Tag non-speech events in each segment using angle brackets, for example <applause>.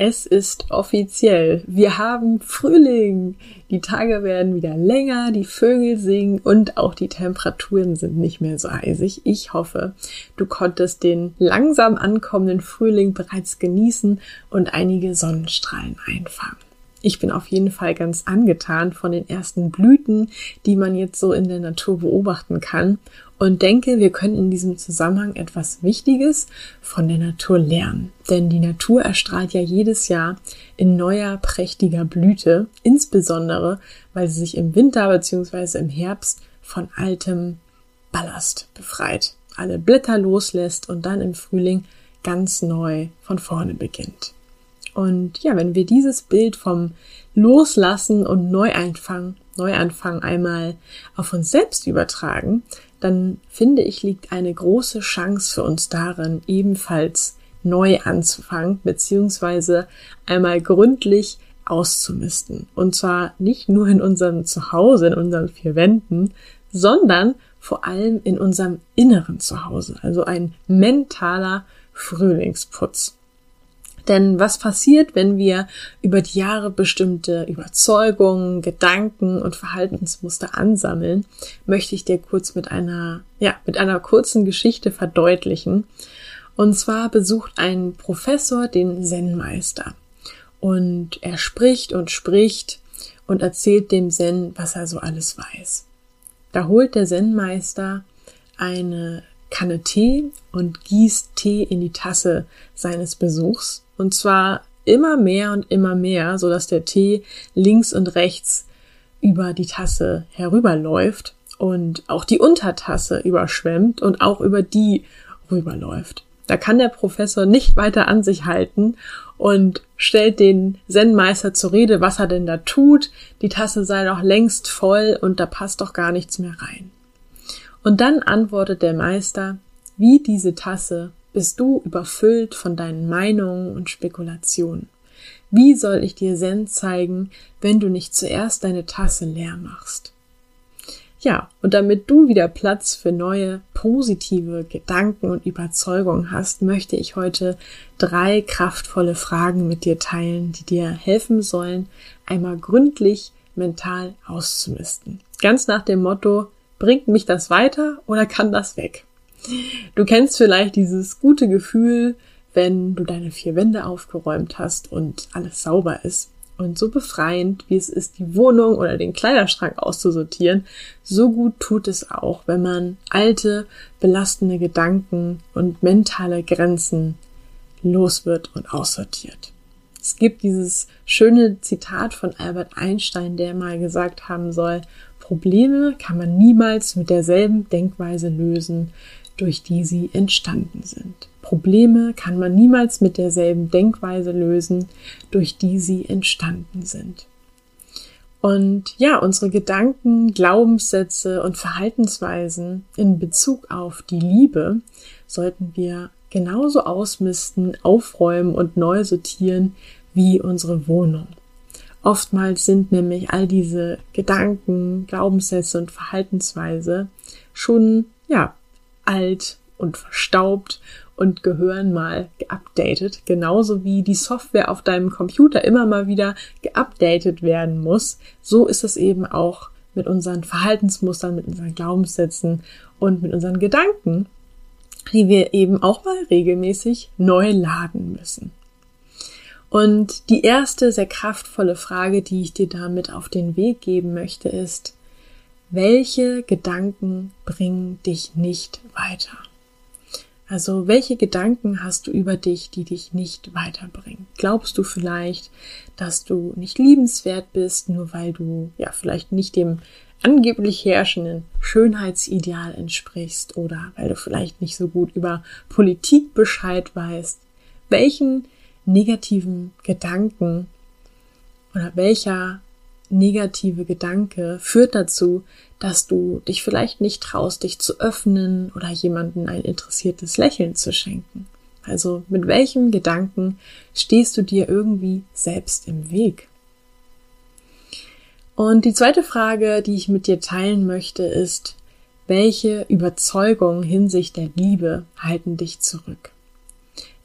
Es ist offiziell. Wir haben Frühling. Die Tage werden wieder länger, die Vögel singen und auch die Temperaturen sind nicht mehr so eisig. Ich hoffe, du konntest den langsam ankommenden Frühling bereits genießen und einige Sonnenstrahlen einfangen. Ich bin auf jeden Fall ganz angetan von den ersten Blüten, die man jetzt so in der Natur beobachten kann und denke, wir können in diesem Zusammenhang etwas Wichtiges von der Natur lernen. Denn die Natur erstrahlt ja jedes Jahr in neuer, prächtiger Blüte, insbesondere weil sie sich im Winter bzw. im Herbst von altem Ballast befreit, alle Blätter loslässt und dann im Frühling ganz neu von vorne beginnt. Und ja, wenn wir dieses Bild vom Loslassen und Neuanfang, Neuanfang einmal auf uns selbst übertragen, dann finde ich, liegt eine große Chance für uns darin, ebenfalls neu anzufangen, beziehungsweise einmal gründlich auszumisten. Und zwar nicht nur in unserem Zuhause, in unseren vier Wänden, sondern vor allem in unserem inneren Zuhause, also ein mentaler Frühlingsputz. Denn was passiert, wenn wir über die Jahre bestimmte Überzeugungen, Gedanken und Verhaltensmuster ansammeln, möchte ich dir kurz mit einer, ja, mit einer kurzen Geschichte verdeutlichen. Und zwar besucht ein Professor den Zen-Meister. Und er spricht und spricht und erzählt dem Zen, was er so alles weiß. Da holt der Zen-Meister eine Kanne Tee und gießt Tee in die Tasse seines Besuchs und zwar immer mehr und immer mehr, so dass der Tee links und rechts über die Tasse herüberläuft und auch die Untertasse überschwemmt und auch über die rüberläuft. Da kann der Professor nicht weiter an sich halten und stellt den Zen-Meister zur Rede, was er denn da tut. Die Tasse sei doch längst voll und da passt doch gar nichts mehr rein. Und dann antwortet der Meister, wie diese Tasse bist du überfüllt von deinen Meinungen und Spekulationen. Wie soll ich dir Zen zeigen, wenn du nicht zuerst deine Tasse leer machst? Ja, und damit du wieder Platz für neue positive Gedanken und Überzeugungen hast, möchte ich heute drei kraftvolle Fragen mit dir teilen, die dir helfen sollen, einmal gründlich mental auszumisten. Ganz nach dem Motto, bringt mich das weiter oder kann das weg? Du kennst vielleicht dieses gute Gefühl, wenn du deine vier Wände aufgeräumt hast und alles sauber ist. Und so befreiend, wie es ist, die Wohnung oder den Kleiderschrank auszusortieren, so gut tut es auch, wenn man alte, belastende Gedanken und mentale Grenzen los wird und aussortiert. Es gibt dieses schöne Zitat von Albert Einstein, der mal gesagt haben soll, Probleme kann man niemals mit derselben Denkweise lösen, durch die sie entstanden sind. Probleme kann man niemals mit derselben Denkweise lösen, durch die sie entstanden sind. Und ja, unsere Gedanken, Glaubenssätze und Verhaltensweisen in Bezug auf die Liebe sollten wir genauso ausmisten, aufräumen und neu sortieren wie unsere Wohnung. Oftmals sind nämlich all diese Gedanken, Glaubenssätze und Verhaltensweise schon, ja, alt und verstaubt und gehören mal geupdatet, genauso wie die Software auf deinem Computer immer mal wieder geupdatet werden muss. So ist es eben auch mit unseren Verhaltensmustern, mit unseren Glaubenssätzen und mit unseren Gedanken, die wir eben auch mal regelmäßig neu laden müssen. Und die erste sehr kraftvolle Frage, die ich dir damit auf den Weg geben möchte, ist, welche Gedanken bringen dich nicht weiter? Also welche Gedanken hast du über dich, die dich nicht weiterbringen? Glaubst du vielleicht, dass du nicht liebenswert bist, nur weil du ja vielleicht nicht dem angeblich herrschenden Schönheitsideal entsprichst oder weil du vielleicht nicht so gut über Politik Bescheid weißt? Welchen negativen Gedanken oder welcher negative Gedanke führt dazu, dass du dich vielleicht nicht traust, dich zu öffnen oder jemanden ein interessiertes Lächeln zu schenken, Also mit welchem Gedanken stehst du dir irgendwie selbst im Weg? Und die zweite Frage, die ich mit dir teilen möchte, ist, welche Überzeugungen hinsicht der Liebe halten dich zurück?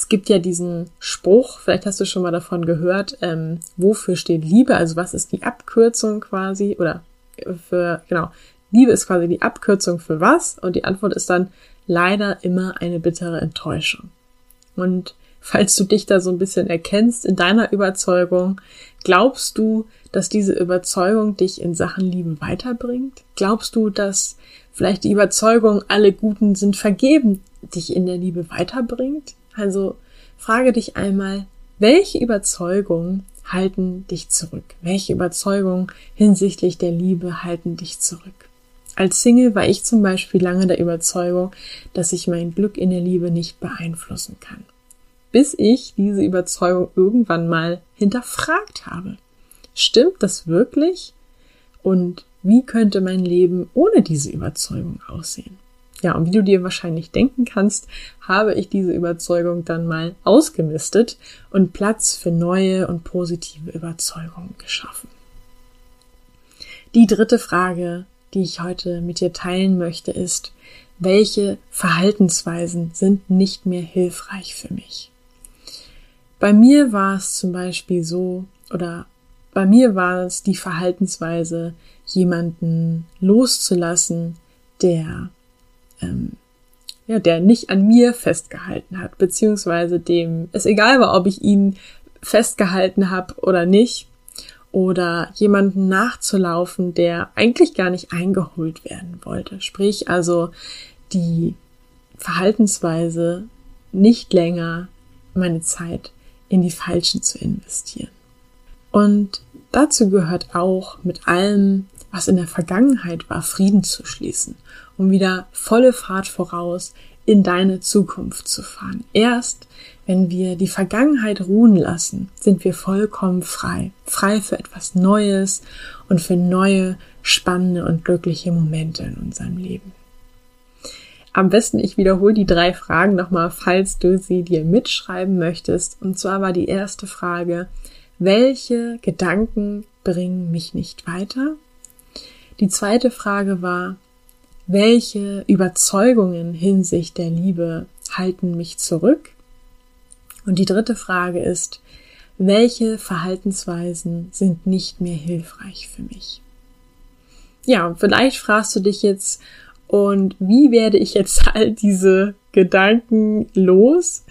Es gibt ja diesen Spruch, vielleicht hast du schon mal davon gehört, ähm, wofür steht Liebe? Also was ist die Abkürzung quasi? Oder für, genau, Liebe ist quasi die Abkürzung für was? Und die Antwort ist dann leider immer eine bittere Enttäuschung. Und falls du dich da so ein bisschen erkennst in deiner Überzeugung, glaubst du, dass diese Überzeugung dich in Sachen Liebe weiterbringt? Glaubst du, dass vielleicht die Überzeugung, alle Guten sind vergeben, dich in der Liebe weiterbringt? Also frage dich einmal, welche Überzeugungen halten dich zurück? Welche Überzeugungen hinsichtlich der Liebe halten dich zurück? Als Single war ich zum Beispiel lange der Überzeugung, dass ich mein Glück in der Liebe nicht beeinflussen kann. Bis ich diese Überzeugung irgendwann mal hinterfragt habe. Stimmt das wirklich? Und wie könnte mein Leben ohne diese Überzeugung aussehen? Ja, und wie du dir wahrscheinlich denken kannst, habe ich diese Überzeugung dann mal ausgemistet und Platz für neue und positive Überzeugungen geschaffen. Die dritte Frage, die ich heute mit dir teilen möchte, ist, welche Verhaltensweisen sind nicht mehr hilfreich für mich? Bei mir war es zum Beispiel so, oder bei mir war es die Verhaltensweise, jemanden loszulassen, der ähm, ja, der nicht an mir festgehalten hat, beziehungsweise dem es egal war, ob ich ihn festgehalten habe oder nicht, oder jemanden nachzulaufen, der eigentlich gar nicht eingeholt werden wollte. Sprich also die Verhaltensweise, nicht länger meine Zeit in die Falschen zu investieren. Und dazu gehört auch mit allem, was in der Vergangenheit war, Frieden zu schließen, um wieder volle Fahrt voraus in deine Zukunft zu fahren. Erst wenn wir die Vergangenheit ruhen lassen, sind wir vollkommen frei. Frei für etwas Neues und für neue, spannende und glückliche Momente in unserem Leben. Am besten, ich wiederhole die drei Fragen nochmal, falls du sie dir mitschreiben möchtest. Und zwar war die erste Frage, welche Gedanken bringen mich nicht weiter? Die zweite Frage war, welche Überzeugungen hinsicht der Liebe halten mich zurück? Und die dritte Frage ist, welche Verhaltensweisen sind nicht mehr hilfreich für mich? Ja, vielleicht fragst du dich jetzt, und wie werde ich jetzt <laughs> all diese Gedanken los?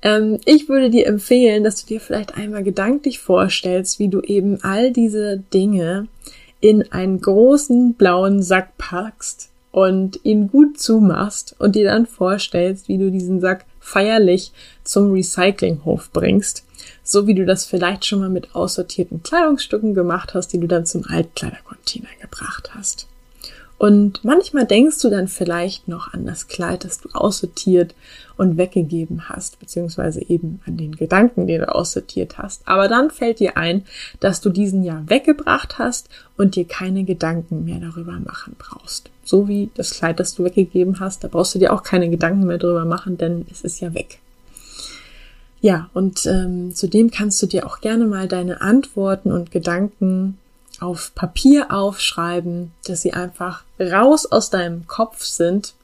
Ähm, ich würde dir empfehlen, dass du dir vielleicht einmal gedanklich vorstellst, wie du eben all diese Dinge in einen großen blauen Sack packst und ihn gut zumachst und dir dann vorstellst, wie du diesen Sack feierlich zum Recyclinghof bringst, so wie du das vielleicht schon mal mit aussortierten Kleidungsstücken gemacht hast, die du dann zum Altkleidercontainer gebracht hast. Und manchmal denkst du dann vielleicht noch an das Kleid, das du aussortiert und weggegeben hast, beziehungsweise eben an den Gedanken, den du aussortiert hast. Aber dann fällt dir ein, dass du diesen ja weggebracht hast und dir keine Gedanken mehr darüber machen brauchst. So wie das Kleid, das du weggegeben hast, da brauchst du dir auch keine Gedanken mehr darüber machen, denn es ist ja weg. Ja, und ähm, zudem kannst du dir auch gerne mal deine Antworten und Gedanken auf Papier aufschreiben, dass sie einfach raus aus deinem Kopf sind.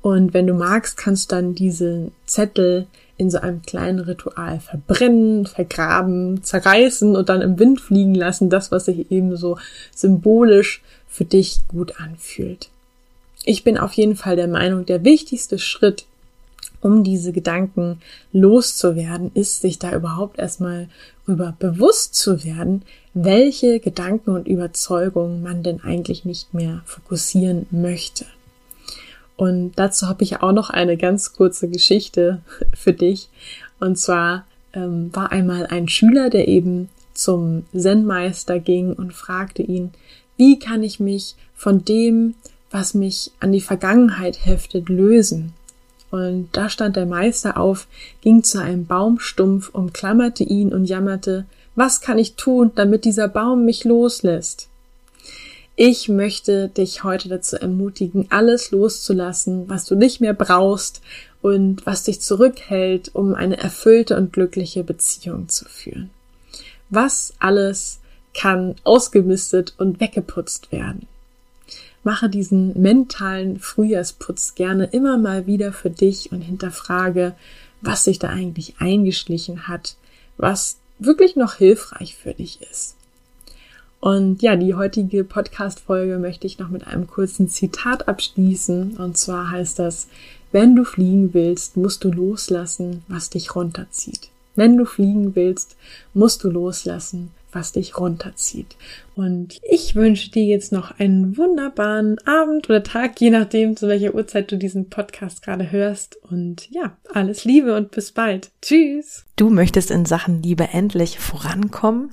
Und wenn du magst, kannst du dann diese Zettel in so einem kleinen Ritual verbrennen, vergraben, zerreißen und dann im Wind fliegen lassen, das, was sich eben so symbolisch für dich gut anfühlt. Ich bin auf jeden Fall der Meinung, der wichtigste Schritt um diese Gedanken loszuwerden, ist, sich da überhaupt erstmal über bewusst zu werden, welche Gedanken und Überzeugungen man denn eigentlich nicht mehr fokussieren möchte. Und dazu habe ich auch noch eine ganz kurze Geschichte <laughs> für dich. Und zwar ähm, war einmal ein Schüler, der eben zum Zen-Meister ging und fragte ihn, wie kann ich mich von dem, was mich an die Vergangenheit heftet, lösen? Und da stand der Meister auf, ging zu einem Baumstumpf, umklammerte ihn und jammerte, was kann ich tun, damit dieser Baum mich loslässt? Ich möchte dich heute dazu ermutigen, alles loszulassen, was du nicht mehr brauchst und was dich zurückhält, um eine erfüllte und glückliche Beziehung zu führen. Was alles kann ausgemistet und weggeputzt werden. Mache diesen mentalen Frühjahrsputz gerne immer mal wieder für dich und hinterfrage, was sich da eigentlich eingeschlichen hat, was wirklich noch hilfreich für dich ist. Und ja, die heutige Podcast-Folge möchte ich noch mit einem kurzen Zitat abschließen. Und zwar heißt das, wenn du fliegen willst, musst du loslassen, was dich runterzieht. Wenn du fliegen willst, musst du loslassen, was dich runterzieht. Und ich wünsche dir jetzt noch einen wunderbaren Abend oder Tag, je nachdem, zu welcher Uhrzeit du diesen Podcast gerade hörst. Und ja, alles Liebe und bis bald. Tschüss. Du möchtest in Sachen Liebe endlich vorankommen?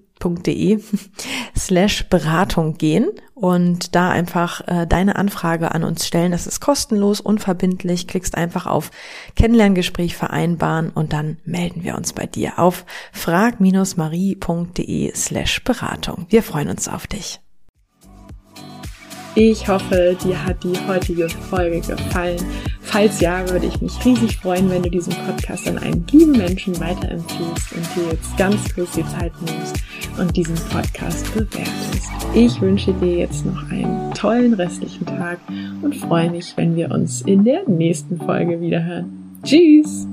www.de <laughs> slash Beratung gehen und da einfach äh, deine Anfrage an uns stellen. Das ist kostenlos, unverbindlich. Klickst einfach auf Kennenlerngespräch vereinbaren und dann melden wir uns bei dir auf frag-marie.de slash Beratung. Wir freuen uns auf dich. Ich hoffe, dir hat die heutige Folge gefallen. Falls ja, würde ich mich riesig freuen, wenn du diesen Podcast an einen lieben Menschen weiterempfiehlst und dir jetzt ganz kurz die Zeit nimmst und diesen Podcast bewertest. Ich wünsche dir jetzt noch einen tollen restlichen Tag und freue mich, wenn wir uns in der nächsten Folge wiederhören. Tschüss!